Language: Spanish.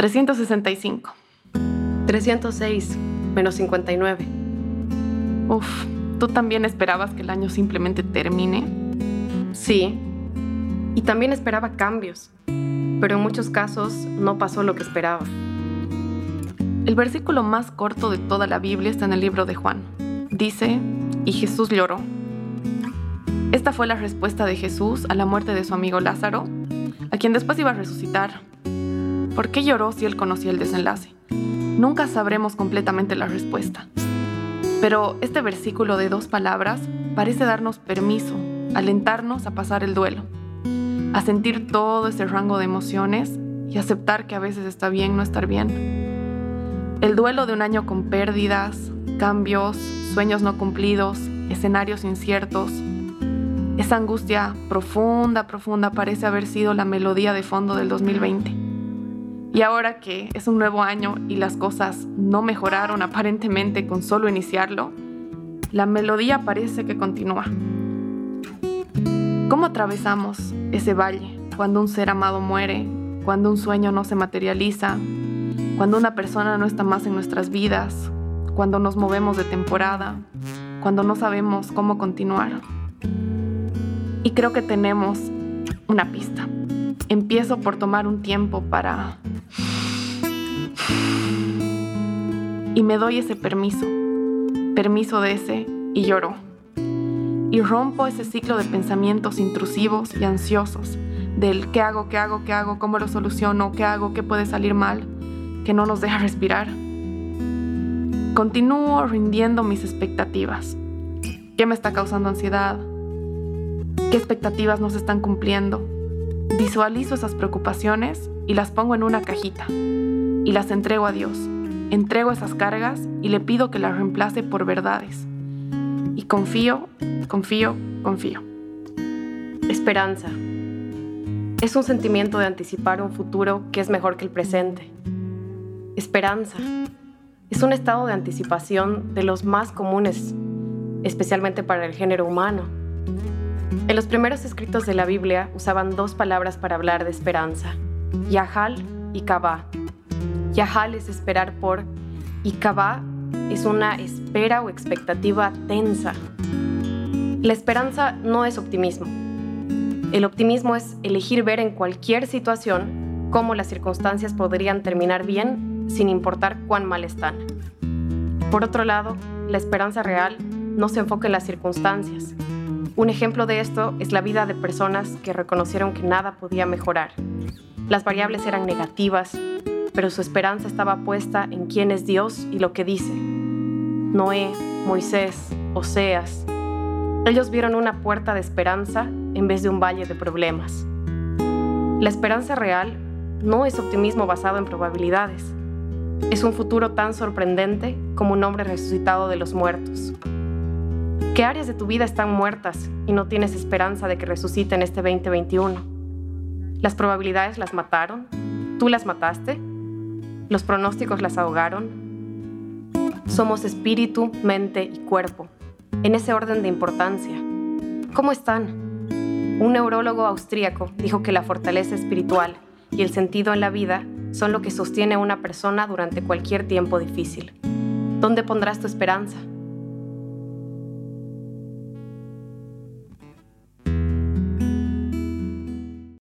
365. 306 menos 59. Uf, ¿tú también esperabas que el año simplemente termine? Sí. Y también esperaba cambios, pero en muchos casos no pasó lo que esperaba. El versículo más corto de toda la Biblia está en el libro de Juan. Dice, y Jesús lloró. Esta fue la respuesta de Jesús a la muerte de su amigo Lázaro, a quien después iba a resucitar. ¿Por qué lloró si él conocía el desenlace? Nunca sabremos completamente la respuesta. Pero este versículo de dos palabras parece darnos permiso, alentarnos a pasar el duelo, a sentir todo ese rango de emociones y aceptar que a veces está bien no estar bien. El duelo de un año con pérdidas, cambios, sueños no cumplidos, escenarios inciertos. Esa angustia profunda, profunda parece haber sido la melodía de fondo del 2020. Y ahora que es un nuevo año y las cosas no mejoraron aparentemente con solo iniciarlo, la melodía parece que continúa. ¿Cómo atravesamos ese valle cuando un ser amado muere, cuando un sueño no se materializa, cuando una persona no está más en nuestras vidas, cuando nos movemos de temporada, cuando no sabemos cómo continuar. Y creo que tenemos una pista. Empiezo por tomar un tiempo para... Y me doy ese permiso, permiso de ese, y lloro. Y rompo ese ciclo de pensamientos intrusivos y ansiosos, del qué hago, qué hago, qué hago, cómo lo soluciono, qué hago, qué puede salir mal que no nos deja respirar. Continúo rindiendo mis expectativas. ¿Qué me está causando ansiedad? ¿Qué expectativas no se están cumpliendo? Visualizo esas preocupaciones y las pongo en una cajita y las entrego a Dios. Entrego esas cargas y le pido que las reemplace por verdades. Y confío, confío, confío. Esperanza. Es un sentimiento de anticipar un futuro que es mejor que el presente. Esperanza. Es un estado de anticipación de los más comunes, especialmente para el género humano. En los primeros escritos de la Biblia usaban dos palabras para hablar de esperanza, Yahal y Kabá. Yahal es esperar por y Kabá es una espera o expectativa tensa. La esperanza no es optimismo. El optimismo es elegir ver en cualquier situación cómo las circunstancias podrían terminar bien sin importar cuán mal están. Por otro lado, la esperanza real no se enfoca en las circunstancias. Un ejemplo de esto es la vida de personas que reconocieron que nada podía mejorar. Las variables eran negativas, pero su esperanza estaba puesta en quién es Dios y lo que dice. Noé, Moisés, Oseas. Ellos vieron una puerta de esperanza en vez de un valle de problemas. La esperanza real no es optimismo basado en probabilidades, es un futuro tan sorprendente como un hombre resucitado de los muertos. ¿Qué áreas de tu vida están muertas y no tienes esperanza de que resuciten este 2021? ¿Las probabilidades las mataron? ¿Tú las mataste? ¿Los pronósticos las ahogaron? Somos espíritu, mente y cuerpo, en ese orden de importancia. ¿Cómo están? Un neurólogo austríaco dijo que la fortaleza espiritual y el sentido en la vida son lo que sostiene a una persona durante cualquier tiempo difícil. ¿Dónde pondrás tu esperanza?